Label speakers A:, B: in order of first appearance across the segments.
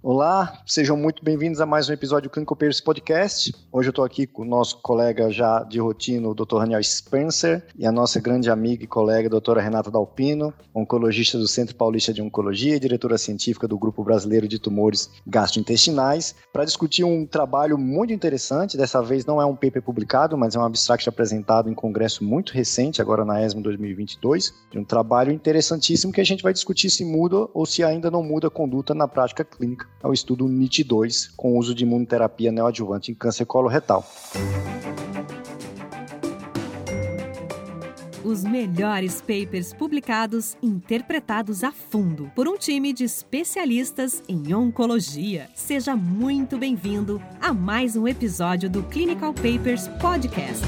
A: Olá, sejam muito bem-vindos a mais um episódio do Clinical Papers Podcast. Hoje eu estou aqui com o nosso colega já de rotina, o Dr. Daniel Spencer, e a nossa grande amiga e colega, a doutora Renata Dalpino, oncologista do Centro Paulista de Oncologia e diretora científica do Grupo Brasileiro de Tumores Gastrointestinais, para discutir um trabalho muito interessante. Dessa vez não é um paper publicado, mas é um abstract apresentado em congresso muito recente, agora na ESMO 2022, de um trabalho interessantíssimo que a gente vai discutir se muda ou se ainda não muda a conduta na prática clínica ao estudo NIT2 com uso de imunoterapia neoadjuvante em câncer coloretal.
B: Os melhores papers publicados, interpretados a fundo por um time de especialistas em oncologia. Seja muito bem-vindo a mais um episódio do Clinical Papers Podcast.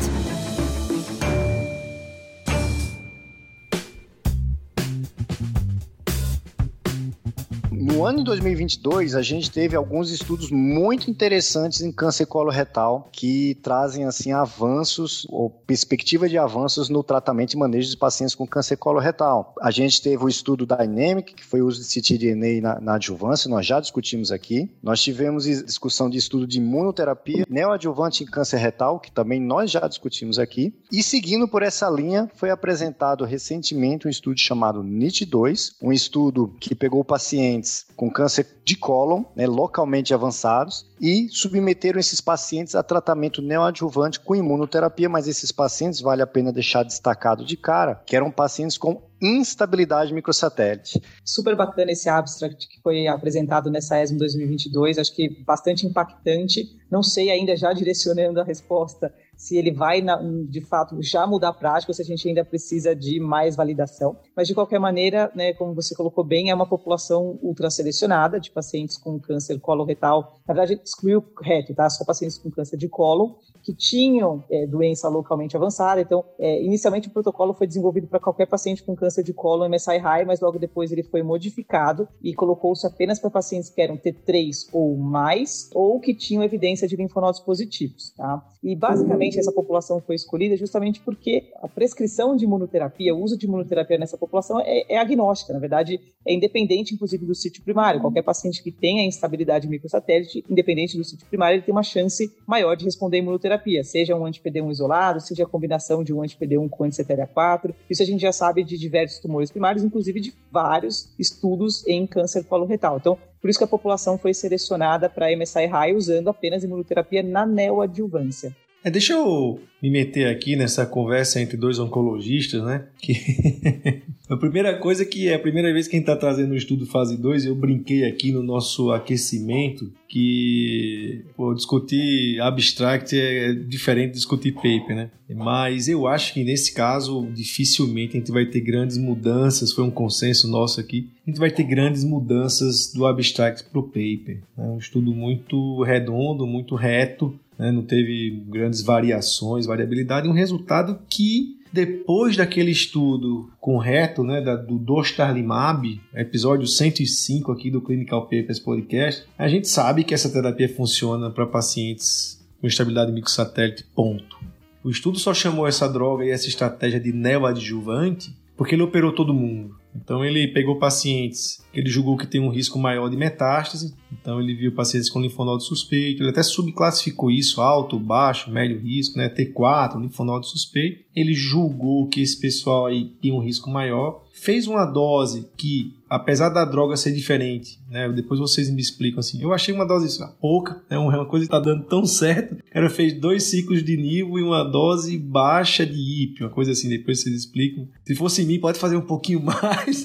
A: Ano de 2022, a gente teve alguns estudos muito interessantes em câncer coloretal que trazem assim avanços ou perspectiva de avanços no tratamento e manejo de pacientes com câncer coloretal. A gente teve o estudo Dynamic, que foi o uso de ctDNA na, na adjuvância, nós já discutimos aqui. Nós tivemos discussão de estudo de imunoterapia neoadjuvante em câncer retal, que também nós já discutimos aqui. E seguindo por essa linha, foi apresentado recentemente um estudo chamado NIT2, um estudo que pegou pacientes pacientes com câncer de cólon, né, localmente avançados, e submeteram esses pacientes a tratamento neoadjuvante com imunoterapia, mas esses pacientes, vale a pena deixar destacado de cara, que eram pacientes com instabilidade microsatélite.
C: Super bacana esse abstract que foi apresentado nessa ESMO 2022, acho que bastante impactante. Não sei ainda, já direcionando a resposta, se ele vai, de fato, já mudar a prática ou se a gente ainda precisa de mais validação. Mas, de qualquer maneira, né, como você colocou bem, é uma população ultra-selecionada de pacientes com câncer coloretal. Na verdade, excluiu reto, tá? Só pacientes com câncer de colo que tinham é, doença localmente avançada. Então, é, inicialmente, o protocolo foi desenvolvido para qualquer paciente com câncer de colo MSI high, mas logo depois ele foi modificado e colocou-se apenas para pacientes que eram T3 ou mais ou que tinham evidência de linfonodos positivos, tá? E, basicamente, essa população foi escolhida justamente porque a prescrição de imunoterapia, o uso de imunoterapia nessa população é, é agnóstica, na verdade, é independente, inclusive, do sítio primário. Qualquer paciente que tenha instabilidade microsatélite, independente do sítio primário, ele tem uma chance maior de responder à imunoterapia, seja um anti-PD1 isolado, seja a combinação de um anti-PD1 com anti-CTLA4. Isso a gente já sabe de diversos tumores primários, inclusive de vários estudos em câncer coloretal. Então, por isso que a população foi selecionada para MSI high usando apenas imunoterapia na neoadjuvância.
D: É, deixa eu me meter aqui nessa conversa entre dois oncologistas, né? Que a primeira coisa que é a primeira vez que a gente está trazendo o estudo fase 2, eu brinquei aqui no nosso aquecimento que pô, discutir abstract é diferente de discutir paper, né? Mas eu acho que nesse caso dificilmente a gente vai ter grandes mudanças, foi um consenso nosso aqui, a gente vai ter grandes mudanças do abstract para o paper. É um estudo muito redondo, muito reto, né? não teve grandes variações, variabilidade, um resultado que depois daquele estudo correto, né, da, do Dostarlimab, episódio 105 aqui do Clinical Papers Podcast, a gente sabe que essa terapia funciona para pacientes com estabilidade microsatélite, ponto. O estudo só chamou essa droga e essa estratégia de neoadjuvante porque ele operou todo mundo. Então ele pegou pacientes que ele julgou que tem um risco maior de metástase, então ele viu pacientes com linfonodo suspeito, ele até subclassificou isso, alto, baixo, médio risco, né, T4, linfonodo suspeito. Ele julgou que esse pessoal aí tinha um risco maior, fez uma dose que, apesar da droga ser diferente, né, depois vocês me explicam assim, eu achei uma dose pouca, né, uma coisa que está dando tão certo, o cara fez dois ciclos de nível e uma dose baixa de IP, uma coisa assim, depois vocês explicam. Se fosse mim, pode fazer um pouquinho mais.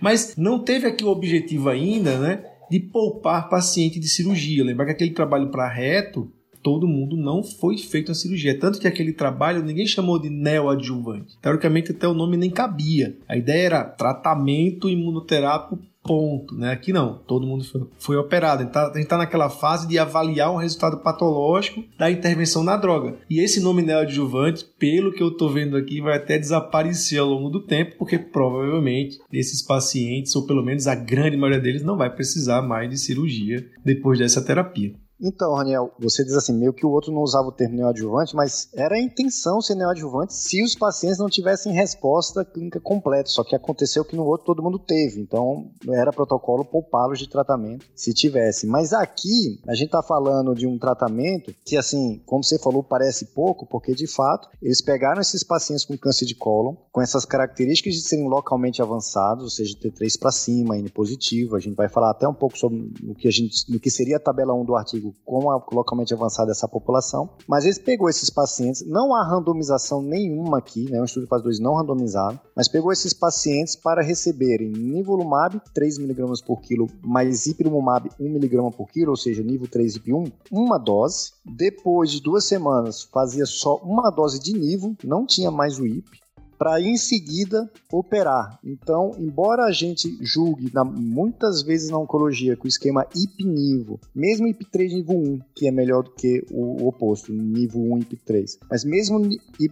D: Mas não teve aqui o objetivo ainda, né, de poupar paciente de cirurgia. Lembrar que aquele trabalho para reto, todo mundo não foi feito a cirurgia. Tanto que aquele trabalho ninguém chamou de neoadjuvante. Teoricamente até o nome nem cabia. A ideia era tratamento imunoterápico ponto, né? Aqui não, todo mundo foi, foi operado. Então, a gente está naquela fase de avaliar o resultado patológico da intervenção na droga. E esse nome neoadjuvante, pelo que eu estou vendo aqui, vai até desaparecer ao longo do tempo, porque provavelmente esses pacientes, ou pelo menos a grande maioria deles, não vai precisar mais de cirurgia depois dessa terapia.
A: Então, Raniel, você diz assim, meio que o outro não usava o termo neoadjuvante, mas era a intenção ser neoadjuvante se os pacientes não tivessem resposta clínica completa, só que aconteceu que no outro todo mundo teve, então era protocolo poupá-los de tratamento se tivesse. Mas aqui, a gente está falando de um tratamento que, assim, como você falou, parece pouco, porque de fato, eles pegaram esses pacientes com câncer de cólon, com essas características de serem localmente avançados, ou seja, T3 para cima, N positivo, a gente vai falar até um pouco sobre o que, a gente, no que seria a tabela 1 do artigo com a localmente avançada dessa população, mas eles pegou esses pacientes, não há randomização nenhuma aqui, né, um estudo fase 2 não randomizado, mas pegou esses pacientes para receberem nivolumab 3mg por quilo mais ipilimumab 1mg por quilo, ou seja, nível 3 IP1, uma dose. Depois de duas semanas, fazia só uma dose de nivo, não tinha mais o IP para em seguida operar. Então, embora a gente julgue na, muitas vezes na oncologia com o esquema IP-NIVO, mesmo IP3 nível 1, que é melhor do que o, o oposto, nível 1 IP3, mas mesmo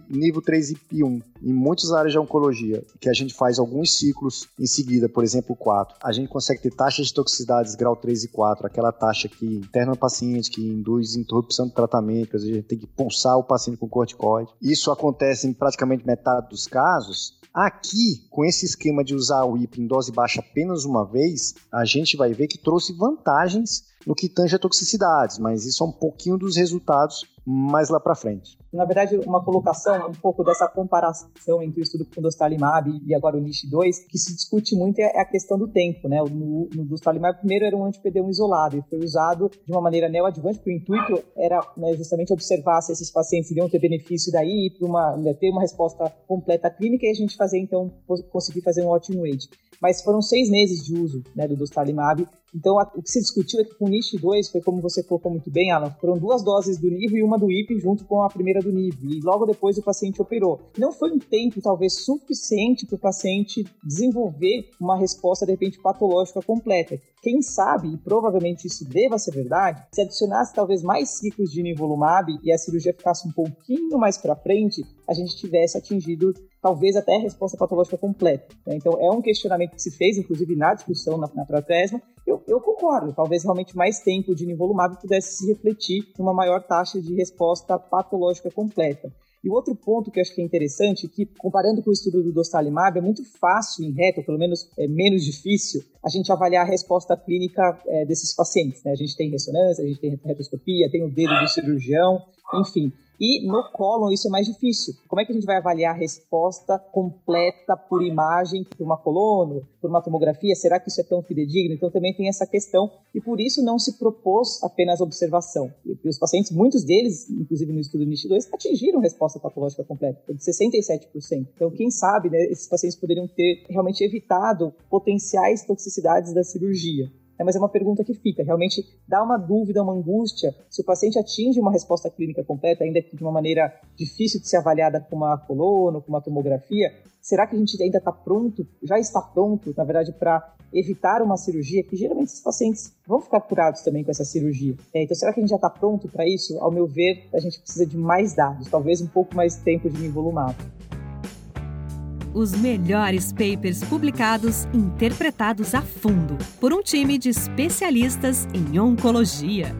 A: nível 3 IP1, em muitas áreas de oncologia, que a gente faz alguns ciclos em seguida, por exemplo, 4, a gente consegue ter taxas de toxicidades grau 3 e 4, aquela taxa que interna o paciente, que induz interrupção do tratamento, a gente tem que pulsar o paciente com corticoide. Isso acontece em praticamente metade dos casos casos, aqui, com esse esquema de usar o IP em dose baixa apenas uma vez, a gente vai ver que trouxe vantagens no que tange a toxicidades, mas isso é um pouquinho dos resultados mais lá para frente.
C: Na verdade, uma colocação um pouco dessa comparação entre o estudo com o Dostarlimab e agora o NISH2, que se discute muito é a questão do tempo, né? No, no Dostarlimab, primeiro era um anti-PD1 isolado e foi usado de uma maneira neoadjuvante, porque o intuito era né, justamente observar se esses pacientes iriam ter benefício daí, para uma, né, ter uma resposta completa clínica e a gente fazer, então, conseguir fazer um ótimo age. Mas foram seis meses de uso né, do Dostarlimab então, a, o que se discutiu é que com o NISH 2 foi como você colocou muito bem, Alan, foram duas doses do NIV e uma do IP junto com a primeira do NIV. E logo depois o paciente operou. Não foi um tempo, talvez, suficiente para o paciente desenvolver uma resposta, de repente, patológica completa. Quem sabe, e provavelmente isso deva ser verdade, se adicionasse talvez mais ciclos de nivolumab e a cirurgia ficasse um pouquinho mais para frente, a gente tivesse atingido talvez até a resposta patológica completa. Né? Então, é um questionamento que se fez, inclusive na discussão na, na Pratesma. Eu, eu, concordo, talvez realmente mais tempo de nivolumab pudesse se refletir numa maior taxa de resposta patológica completa. E outro ponto que eu acho que é interessante, que comparando com o estudo do Dostarlimab, é muito fácil em reto, pelo menos é menos difícil, a gente avaliar a resposta clínica é, desses pacientes. Né? A gente tem ressonância, a gente tem retoscopia, tem o dedo do cirurgião, enfim. E no cólon isso é mais difícil. Como é que a gente vai avaliar a resposta completa por imagem, por uma colono, por uma tomografia? Será que isso é tão fidedigno? Então também tem essa questão e por isso não se propôs apenas observação. E os pacientes, muitos deles, inclusive no estudo NIST 2, atingiram resposta patológica completa, de 67%. Então quem sabe, né, esses pacientes poderiam ter realmente evitado potenciais toxicidades da cirurgia. É, mas é uma pergunta que fica. Realmente dá uma dúvida, uma angústia. Se o paciente atinge uma resposta clínica completa, ainda que de uma maneira difícil de ser avaliada com uma colono, com uma tomografia, será que a gente ainda está pronto, já está pronto, na verdade, para evitar uma cirurgia? Que geralmente esses pacientes vão ficar curados também com essa cirurgia. É, então, será que a gente já está pronto para isso? Ao meu ver, a gente precisa de mais dados, talvez um pouco mais tempo de nivolumab
B: os melhores papers publicados interpretados a fundo por um time de especialistas em oncologia.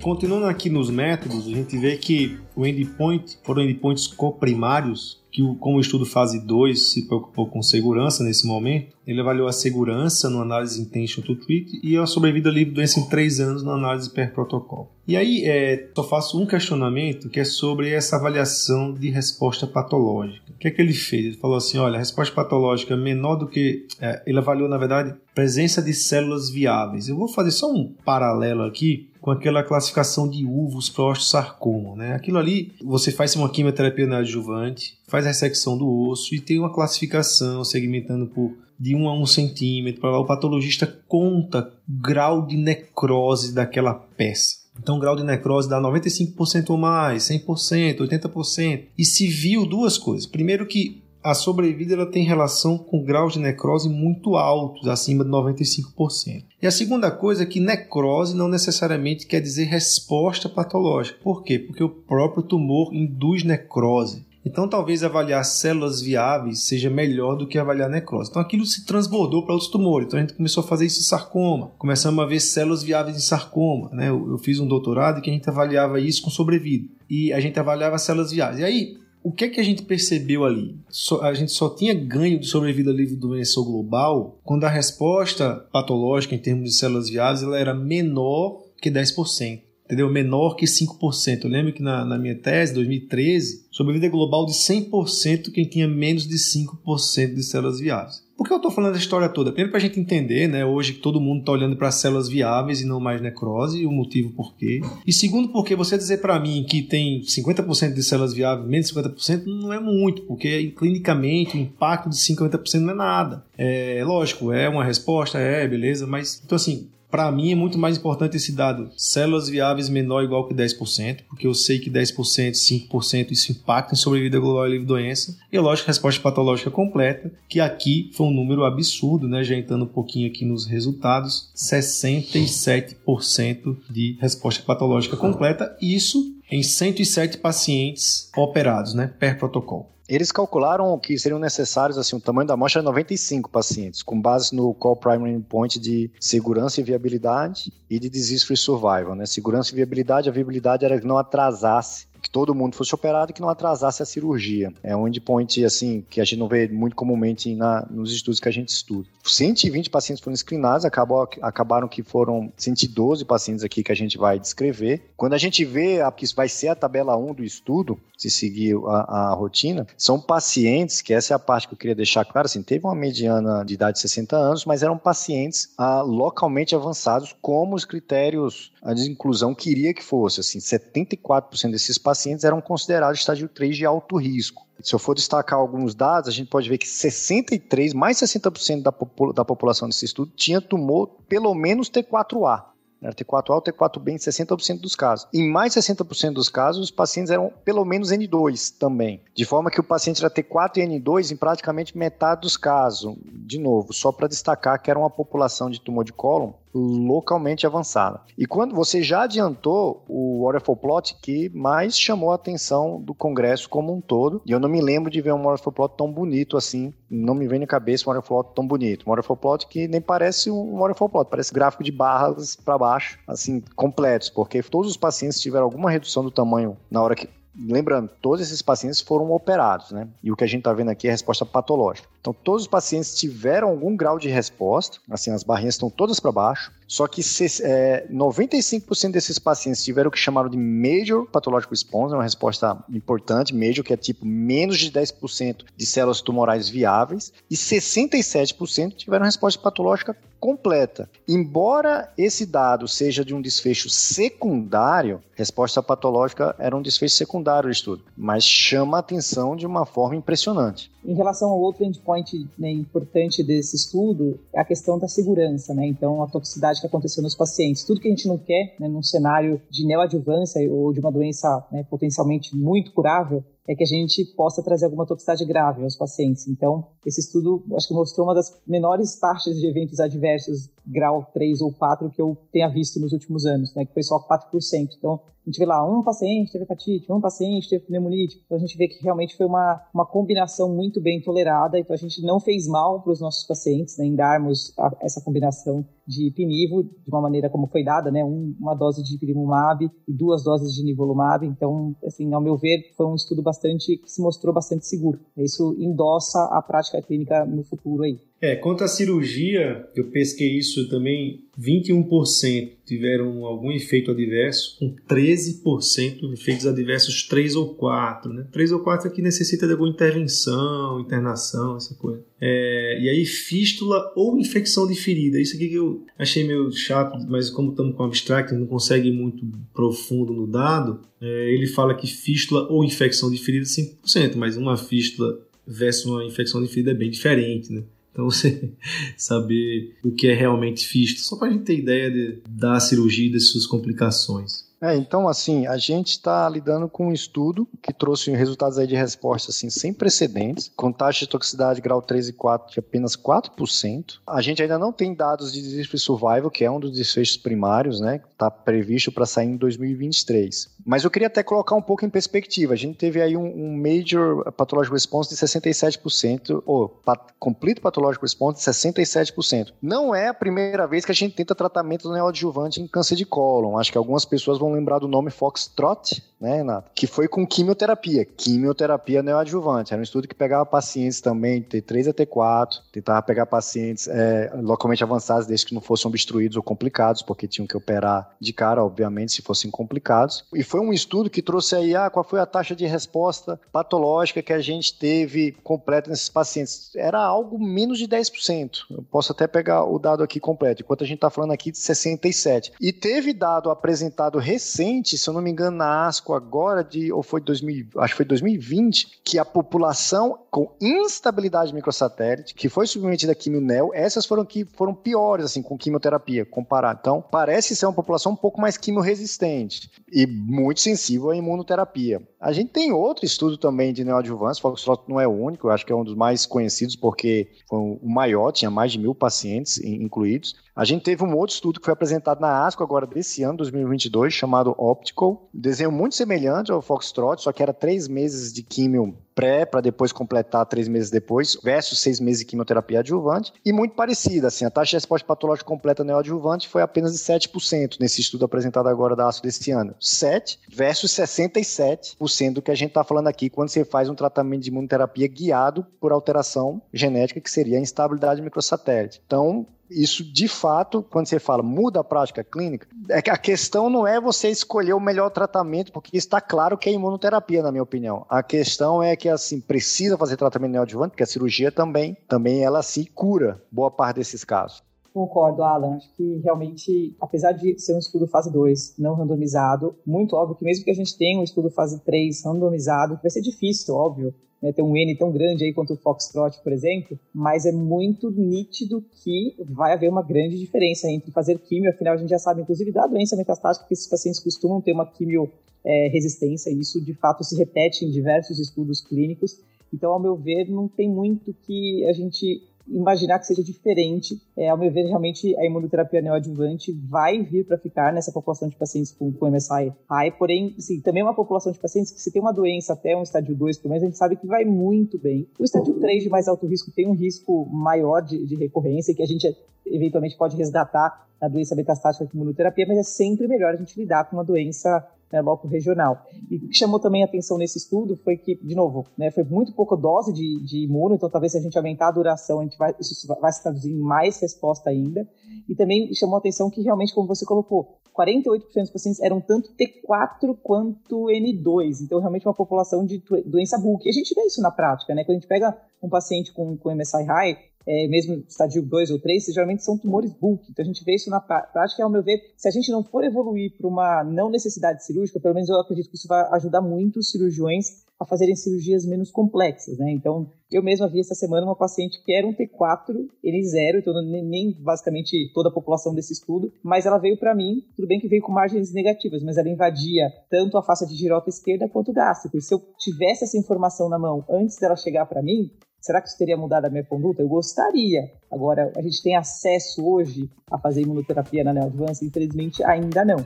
D: Continuando aqui nos métodos, a gente vê que o endpoint foram endpoints coprimários que, como o estudo fase 2 se preocupou com segurança nesse momento, ele avaliou a segurança no análise intention to treat e a sobrevida livre doença em 3 anos na análise per protocolo. E aí, é, só faço um questionamento que é sobre essa avaliação de resposta patológica. O que é que ele fez? Ele falou assim: olha, a resposta patológica é menor do que. É, ele avaliou, na verdade, presença de células viáveis. Eu vou fazer só um paralelo aqui com aquela classificação de uvos para osteosarcoma. Né? Aquilo ali, você faz uma quimioterapia na adjuvante, faz ressecção do osso e tem uma classificação segmentando por de 1 a 1 centímetro. O patologista conta grau de necrose daquela peça. Então, o grau de necrose dá 95% ou mais, 100%, 80%. E se viu duas coisas. Primeiro que a sobrevida ela tem relação com graus de necrose muito altos, acima de 95%. E a segunda coisa é que necrose não necessariamente quer dizer resposta patológica. Por quê? Porque o próprio tumor induz necrose. Então talvez avaliar células viáveis seja melhor do que avaliar necrose. Então aquilo se transbordou para outros tumores. Então a gente começou a fazer isso em sarcoma. Começamos a ver células viáveis em sarcoma. Né? Eu, eu fiz um doutorado que a gente avaliava isso com sobrevida. E a gente avaliava células viáveis. E aí, o que é que a gente percebeu ali? a gente só tinha ganho de sobrevida livre do doença global quando a resposta patológica em termos de células viáveis ela era menor que 10% entendeu? Menor que 5%. Eu lembro que na, na minha tese, 2013, sobrevida global de 100% quem tinha menos de 5% de células viáveis. Por que eu estou falando essa história toda? Primeiro para a gente entender, né, hoje que todo mundo está olhando para células viáveis e não mais necrose, e o motivo por quê. E segundo, porque você dizer para mim que tem 50% de células viáveis, menos de 50%, não é muito, porque clinicamente o impacto de 50% não é nada. É lógico, é uma resposta, é, beleza, mas então assim, para mim é muito mais importante esse dado células viáveis menor ou igual que 10%, porque eu sei que 10%, 5% isso impacta em sobrevida global e livre doença. E lógico, resposta patológica completa, que aqui foi um número absurdo, né? Já entrando um pouquinho aqui nos resultados, 67% de resposta patológica completa, isso em 107 pacientes operados, né, per protocolo.
A: Eles calcularam que seriam necessários, assim, o tamanho da amostra é 95 pacientes, com base no Call Primary Endpoint de segurança e viabilidade e de Disease Free Survival, né? Segurança e viabilidade, a viabilidade era que não atrasasse que todo mundo fosse operado e que não atrasasse a cirurgia. É um endpoint, assim, que a gente não vê muito comumente na, nos estudos que a gente estuda. 120 pacientes foram screenados, acabou, acabaram que foram 112 pacientes aqui que a gente vai descrever. Quando a gente vê a, que vai ser a tabela 1 do estudo, se seguir a, a, rotina, são pacientes, que essa é a parte que eu queria deixar claro, assim, teve uma mediana de idade de 60 anos, mas eram pacientes ah, localmente avançados, como os critérios de inclusão queria que fosse, assim, 74% desses pacientes eram considerados estágio 3 de alto risco. Se eu for destacar alguns dados, a gente pode ver que 63, mais 60% da, popula da população desse estudo tinha tumor pelo menos T4A. T4A ou T4B em 60% dos casos. Em mais de 60% dos casos, os pacientes eram pelo menos N2 também. De forma que o paciente era T4 e N2 em praticamente metade dos casos. De novo, só para destacar que era uma população de tumor de cólon localmente avançada. E quando você já adiantou o waterfall plot que mais chamou a atenção do Congresso como um todo, e eu não me lembro de ver um waterfall plot tão bonito assim, não me vem na cabeça um waterfall plot tão bonito. Um waterfall plot que nem parece um waterfall plot, parece gráfico de barras para baixo, assim, completos, porque todos os pacientes tiveram alguma redução do tamanho na hora que lembrando, todos esses pacientes foram operados, né? E o que a gente está vendo aqui é a resposta patológica. Então, todos os pacientes tiveram algum grau de resposta, assim, as barrinhas estão todas para baixo, só que é, 95% desses pacientes tiveram o que chamaram de Major Pathologic Response, uma resposta importante, Major, que é tipo menos de 10% de células tumorais viáveis, e 67% tiveram resposta patológica completa. Embora esse dado seja de um desfecho secundário, resposta patológica era um desfecho secundário do estudo, mas chama a atenção de uma forma impressionante.
C: Em relação ao outro endpoint né, importante desse estudo, é a questão da segurança, né? Então, a toxicidade que aconteceu nos pacientes. Tudo que a gente não quer, né, num cenário de neoadjuvância ou de uma doença né, potencialmente muito curável, é que a gente possa trazer alguma toxicidade grave aos pacientes. Então, esse estudo, acho que mostrou uma das menores taxas de eventos adversos grau 3 ou 4 que eu tenha visto nos últimos anos, né, que foi só 4%. Então, a gente vê lá, um paciente teve hepatite, um paciente teve pneumonite. Então, a gente vê que realmente foi uma, uma combinação muito bem tolerada. Então, a gente não fez mal para os nossos pacientes né, em darmos a, essa combinação de pinivo de uma maneira como foi dada, né, um, uma dose de ipilimumab e duas doses de nivolumab. Então, assim, ao meu ver, foi um estudo bastante que se mostrou bastante seguro. Isso endossa a prática clínica no futuro aí.
D: É, quanto à cirurgia, eu pesquei isso também, 21% tiveram algum efeito adverso, com 13% de efeitos adversos 3 ou 4, né? 3 ou 4 é que necessita de alguma intervenção, internação, essa coisa. É, e aí, fístula ou infecção de ferida. Isso aqui que eu achei meio chato, mas como estamos com abstract, não consegue ir muito profundo no dado, é, ele fala que fístula ou infecção de ferida 5%, mas uma fístula versus uma infecção de ferida é bem diferente, né? Então você saber o que é realmente fístula, só para a gente ter ideia de, da cirurgia e das suas complicações.
A: É, então, assim, a gente está lidando com um estudo que trouxe resultados aí de resposta assim, sem precedentes, com taxa de toxicidade grau 3 e 4 de apenas 4%. A gente ainda não tem dados de disease survival, que é um dos desfechos primários, né? Está previsto para sair em 2023. Mas eu queria até colocar um pouco em perspectiva. A gente teve aí um, um major pathological response de 67%, ou pat complete pathological response de 67%. Não é a primeira vez que a gente tenta tratamento neoadjuvante em câncer de cólon. Acho que algumas pessoas vão lembrar do nome Foxtrot, né, Renato? Que foi com quimioterapia. Quimioterapia neoadjuvante. Era um estudo que pegava pacientes também T3 a T4, tentava pegar pacientes é, localmente avançados, desde que não fossem obstruídos ou complicados, porque tinham que operar de cara, obviamente, se fossem complicados. E foi um estudo que trouxe aí, ah, qual foi a taxa de resposta patológica que a gente teve completa nesses pacientes? Era algo menos de 10%. Eu posso até pegar o dado aqui completo, enquanto a gente está falando aqui de 67%. E teve dado apresentado recente, se eu não me engano, na ASCO agora, de, ou foi 2000, acho que foi 2020, que a população com instabilidade microsatélite, que foi submetida a quimio-neo, essas foram que foram piores, assim, com quimioterapia, comparado. Então, parece ser uma população um pouco mais quimio-resistente e muito sensível à imunoterapia. A gente tem outro estudo também de neoadjuvância, Foxtrot não é o único, eu acho que é um dos mais conhecidos porque foi o maior, tinha mais de mil pacientes incluídos. A gente teve um outro estudo que foi apresentado na ASCO agora desse ano, 2022, chamado Optical. Desenho muito semelhante ao Foxtrot, só que era três meses de químio pré para depois completar três meses depois, versus seis meses de quimioterapia adjuvante, e muito parecida, assim, a taxa de resposta patológica completa neoadjuvante foi apenas de 7% nesse estudo apresentado agora da ASCO desse ano. 7 versus 67% do que a gente está falando aqui quando você faz um tratamento de imunoterapia guiado por alteração genética, que seria a instabilidade microsatélite. Então, isso de fato, quando você fala muda a prática clínica, é que a questão não é você escolher o melhor tratamento, porque está claro que é imunoterapia, na minha opinião. A questão é que assim precisa fazer tratamento neoadjuvante, porque a cirurgia também, também ela se cura boa parte desses casos.
C: Concordo, Alan. Acho que realmente, apesar de ser um estudo fase 2 não randomizado, muito óbvio que mesmo que a gente tenha um estudo fase 3 randomizado, vai ser difícil, óbvio, né, ter um N tão grande aí quanto o Foxtrot, por exemplo, mas é muito nítido que vai haver uma grande diferença entre fazer químio, afinal a gente já sabe, inclusive, da doença metastática, que esses pacientes costumam ter uma quimio é, resistência, e isso de fato se repete em diversos estudos clínicos. Então, ao meu ver, não tem muito que a gente imaginar que seja diferente. É, ao meu ver, realmente a imunoterapia neoadjuvante vai vir para ficar nessa população de pacientes com, com MSI high, porém, sim, também é uma população de pacientes que se tem uma doença até um estádio 2, pelo menos, a gente sabe que vai muito bem. O estádio 3 de mais alto risco tem um risco maior de, de recorrência, que a gente eventualmente pode resgatar na doença metastática com imunoterapia, mas é sempre melhor a gente lidar com uma doença né, loco regional. E o que chamou também a atenção nesse estudo foi que, de novo, né, foi muito pouca dose de, de imuno, então talvez se a gente aumentar a duração, a gente vai, isso vai se traduzir em mais resposta ainda. E também chamou a atenção que realmente, como você colocou, 48% dos pacientes eram tanto T4 quanto N2, então realmente uma população de doença bulk. E a gente vê isso na prática, né? Quando a gente pega um paciente com, com MSI high, é, mesmo estadio 2 ou 3, geralmente são tumores bulk. Então a gente vê isso na prática, ao meu ver, se a gente não for evoluir para uma não necessidade cirúrgica, pelo menos eu acredito que isso vai ajudar muito os cirurgiões a fazerem cirurgias menos complexas, né? Então, eu mesma vi essa semana uma paciente que era um T4, ele zero, então nem basicamente toda a população desse estudo, mas ela veio para mim, tudo bem que veio com margens negativas, mas ela invadia tanto a face de girota esquerda quanto o gástrico. E se eu tivesse essa informação na mão antes dela chegar para mim, Será que isso teria mudado a minha conduta? Eu gostaria. Agora, a gente tem acesso hoje a fazer imunoterapia na neoadvance? Infelizmente, ainda não.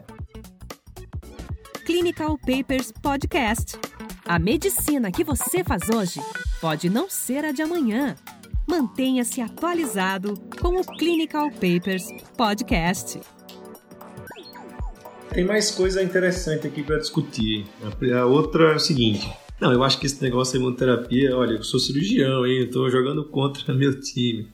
B: Clinical Papers Podcast. A medicina que você faz hoje pode não ser a de amanhã. Mantenha-se atualizado com o Clinical Papers Podcast.
D: Tem mais coisa interessante aqui para discutir. A outra é o seguinte: não, eu acho que esse negócio de imunoterapia, olha, eu sou cirurgião, hein? Eu tô jogando contra meu time.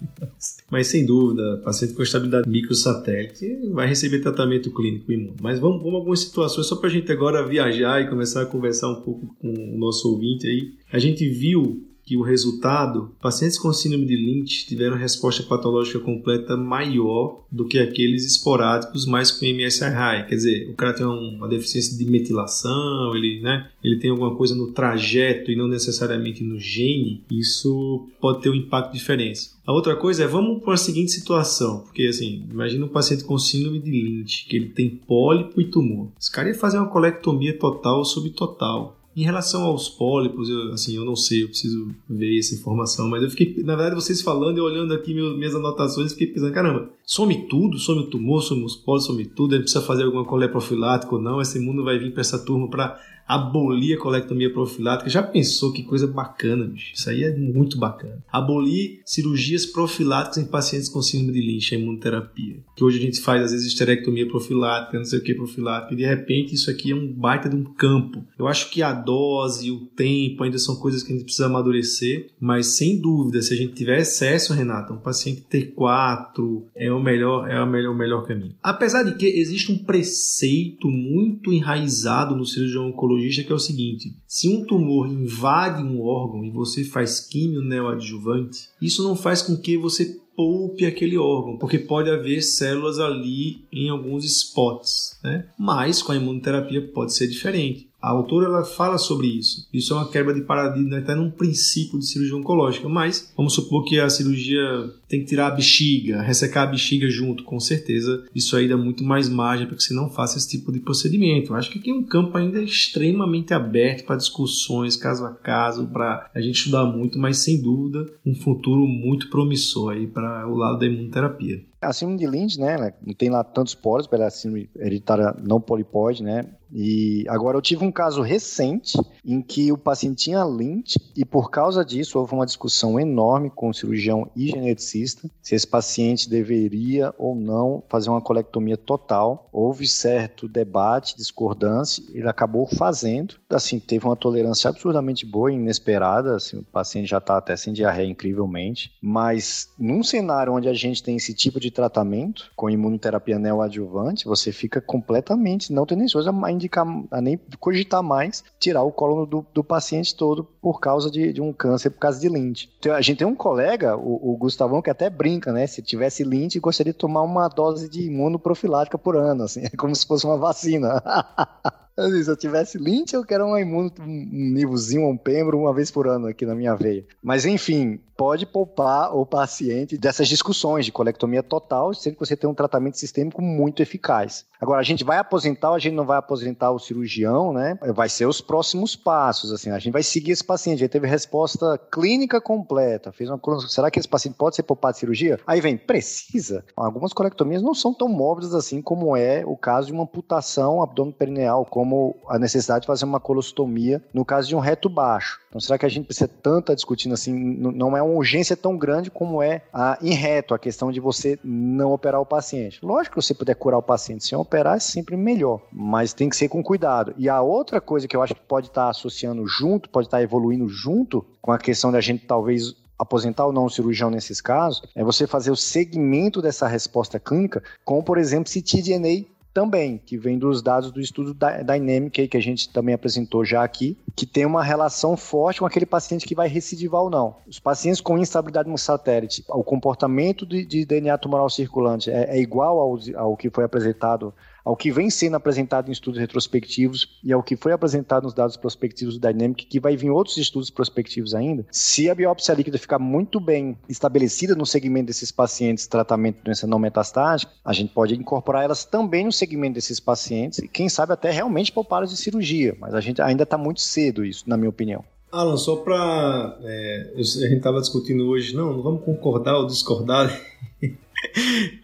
D: Mas sem dúvida, paciente com estabilidade microsatélite vai receber tratamento clínico imuno. Mas vamos, vamos algumas situações, só pra gente agora viajar e começar a conversar um pouco com o nosso ouvinte aí. A gente viu que o resultado, pacientes com síndrome de Lynch tiveram resposta patológica completa maior do que aqueles esporádicos mais com MSI Quer dizer, o cara tem uma deficiência de metilação, ele, né, ele tem alguma coisa no trajeto e não necessariamente no gene, isso pode ter um impacto diferente. A outra coisa é, vamos para a seguinte situação, porque assim, imagina um paciente com síndrome de Lynch, que ele tem pólipo e tumor. Esse cara ia fazer uma colectomia total ou subtotal. Em relação aos pólipos, eu, assim, eu não sei, eu preciso ver essa informação, mas eu fiquei, na verdade, vocês falando e olhando aqui minhas anotações, fiquei pensando, caramba, some tudo, some o tumor, some os pólipos, some tudo, gente precisa fazer alguma colé profilática ou não, esse mundo vai vir para essa turma para abolir a colectomia profilática. Já pensou que coisa bacana, bicho? Isso aí é muito bacana. Abolir cirurgias profiláticas em pacientes com síndrome de Lynch, a imunoterapia. Que hoje a gente faz, às vezes, esterectomia profilática, não sei o que profilática, e de repente isso aqui é um baita de um campo. Eu acho que a dose, o tempo ainda são coisas que a gente precisa amadurecer, mas sem dúvida, se a gente tiver excesso, Renata, um paciente T4 é o melhor, é o melhor, o melhor caminho. Apesar de que existe um preceito muito enraizado no cirurgião oncologista que é o seguinte: se um tumor invade um órgão e você faz químio neoadjuvante, isso não faz com que você poupe aquele órgão, porque pode haver células ali em alguns spots, né? Mas com a imunoterapia pode ser diferente. A autora ela fala sobre isso. Isso é uma quebra de paradigma até num princípio de cirurgia oncológica. Mas vamos supor que a cirurgia tem que tirar a bexiga, ressecar a bexiga junto. Com certeza, isso aí dá muito mais margem para que você não faça esse tipo de procedimento. Eu acho que aqui é um campo ainda extremamente aberto para discussões caso a caso, para a gente estudar muito, mas sem dúvida um futuro muito promissor aí para o lado da imunoterapia.
A: A síndrome de Lynch, né, não tem lá tantos poros pela síndrome hereditária não polipóide, né, e agora eu tive um caso recente em que o paciente tinha Lynch e por causa disso houve uma discussão enorme com o cirurgião e geneticista se esse paciente deveria ou não fazer uma colectomia total. Houve certo debate, discordância, ele acabou fazendo. Assim, teve uma tolerância absurdamente boa e inesperada, assim, o paciente já está até sem diarreia incrivelmente, mas num cenário onde a gente tem esse tipo de tratamento com imunoterapia neoadjuvante, você fica completamente não coisa mais indicar, a nem cogitar mais tirar o colo do, do paciente todo por causa de, de, um câncer, por causa de Lynch. Então, a gente tem um colega, o, o, Gustavão, que até brinca, né? Se tivesse Lynch, gostaria de tomar uma dose de imunoprofilática por ano, assim, é como se fosse uma vacina. Se eu tivesse Lynch, eu quero imuno, um nívelzinho, um pembro, uma vez por ano aqui na minha veia. Mas enfim, pode poupar o paciente dessas discussões de colectomia total, sendo que você tem um tratamento sistêmico muito eficaz. Agora, a gente vai aposentar ou a gente não vai aposentar o cirurgião, né? Vai ser os próximos passos, assim. A gente vai seguir esse paciente. Ele teve resposta clínica completa. Fez uma Será que esse paciente pode ser poupado de cirurgia? Aí vem, precisa. Algumas colectomias não são tão móveis assim como é o caso de uma amputação abdômen perineal, como a necessidade de fazer uma colostomia no caso de um reto baixo. Então, será que a gente precisa tanto discutindo assim? Não é uma urgência tão grande como é a, em reto, a questão de você não operar o paciente. Lógico que você puder curar o paciente sem operar é sempre melhor, mas tem que ser com cuidado. E a outra coisa que eu acho que pode estar associando junto, pode estar evoluindo junto com a questão da gente talvez aposentar ou não o cirurgião nesses casos, é você fazer o segmento dessa resposta clínica com, por exemplo, ctDNA também, que vem dos dados do estudo Dynamic, que a gente também apresentou já aqui, que tem uma relação forte com aquele paciente que vai recidivar ou não. Os pacientes com instabilidade no satélite, o comportamento de, DNA tumoral circulante é, é igual ao que foi apresentado ao que vem sendo apresentado em estudos retrospectivos e ao que foi apresentado nos dados prospectivos do Dynamic, que vai vir outros estudos prospectivos ainda, se a biópsia líquida ficar muito bem estabelecida no segmento desses pacientes tratamento de doença não metastática, a gente pode incorporar elas também no segmento desses pacientes e quem sabe até realmente poupar de cirurgia, mas a gente ainda está muito cedo isso, na minha opinião.
D: Alan, só para. É, a gente estava discutindo hoje, não, não vamos concordar ou discordar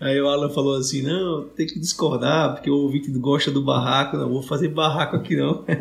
D: Aí o Alan falou assim: não, tem que discordar, porque o ouvinte gosta do barraco, não vou fazer barraco aqui não.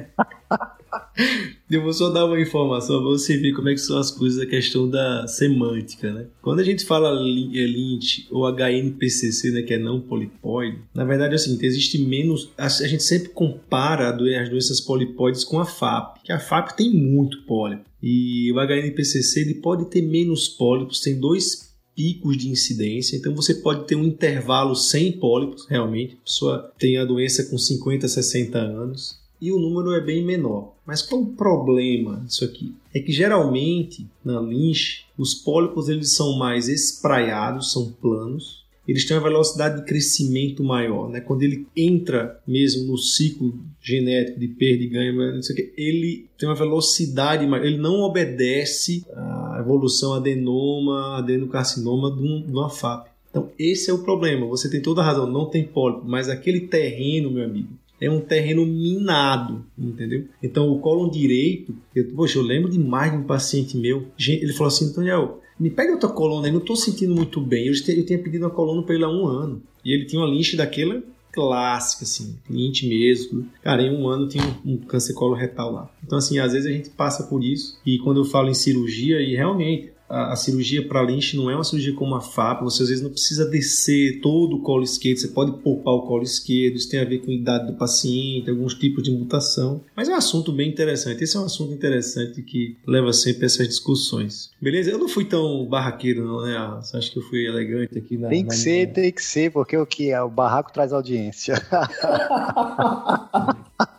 D: Eu vou só dar uma informação para você ver como é que são as coisas, a questão da semântica, né? Quando a gente fala lint ou HNPCC, né, que é não polipóide, na verdade é seguinte, existe menos... A, gente sempre compara as doenças polipóides com a FAP, que a FAP tem muito pólipo. E o HNPCC, ele pode ter menos pólipos, tem dois picos de incidência. Então você pode ter um intervalo sem pólipos, realmente. A pessoa tem a doença com 50, 60 anos. e o número é bem menor. Mas qual o problema disso aqui? É que geralmente na linche os pólipos eles são mais espraiados, são planos, eles têm uma velocidade de crescimento maior, né? Quando ele entra mesmo no ciclo genético de perda e ganho, ele tem uma velocidade maior, ele não obedece à evolução adenoma, adenocarcinoma de uma FAP. Então, esse é o problema. Você tem toda a razão, não tem pólipo, mas aquele terreno, meu amigo, é um terreno minado, entendeu? Então, o cólon direito, eu, poxa, eu lembro demais de um paciente meu, ele falou assim, Daniel, me pega outra coluna aí, não estou sentindo muito bem. Eu, eu tinha pedido uma coluna para ele há um ano. E ele tinha uma linche daquela clássica, assim, cliente mesmo. Cara, em um ano tinha um, um câncer coloretal lá. Então, assim, às vezes a gente passa por isso. E quando eu falo em cirurgia, e realmente, a, a cirurgia para Lynch não é uma cirurgia como a FAP, você às vezes não precisa descer todo o colo esquerdo, você pode poupar o colo esquerdo, isso tem a ver com a idade do paciente, alguns tipos de mutação. Mas é um assunto bem interessante, esse é um assunto interessante que leva sempre a essas discussões. Beleza? Eu não fui tão barraqueiro não, né? Você acha que eu fui elegante aqui na...
A: Tem que
D: na
A: ser,
D: minha...
A: tem que ser, porque o que é? O barraco traz audiência.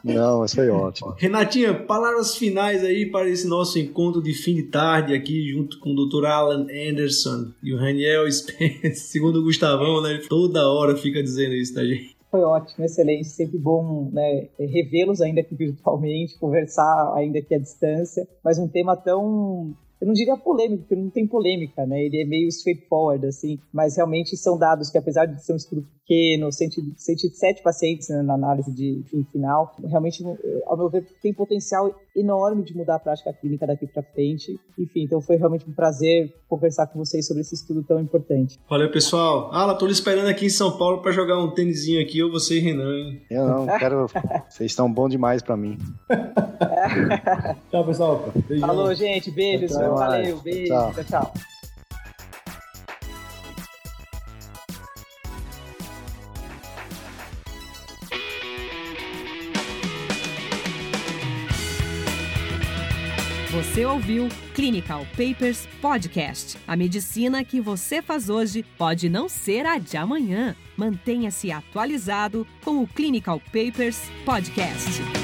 A: Não, isso foi ótimo.
D: Renatinha, palavras finais aí para esse nosso encontro de fim de tarde aqui, junto com o Dr. Alan Anderson e o Raniel Spence, segundo o Gustavão, né? Toda hora fica dizendo isso, tá, gente?
C: Foi ótimo, excelente, sempre bom né, revê-los ainda aqui virtualmente, conversar ainda aqui à distância, mas um tema tão eu não diria polêmico, porque não tem polêmica, né? Ele é meio straightforward, assim, mas realmente são dados que, apesar de ser um estudo pequeno, 107 pacientes né, na análise de fim final, realmente, ao meu ver, tem potencial enorme de mudar a prática clínica daqui para frente. Enfim, então foi realmente um prazer conversar com vocês sobre esse estudo tão importante.
D: Valeu, pessoal. Ah, tô lhe esperando aqui em São Paulo para jogar um tênisinho aqui, ou você e Renan, hein?
A: Eu não, quero. vocês estão bons demais para mim.
D: tchau, pessoal.
C: Beijão. Falou, gente. Beijos. Tchau, Valeu. Beijo. tchau. tchau. tchau.
B: Você ouviu Clinical Papers Podcast. A medicina que você faz hoje pode não ser a de amanhã. Mantenha-se atualizado com o Clinical Papers Podcast.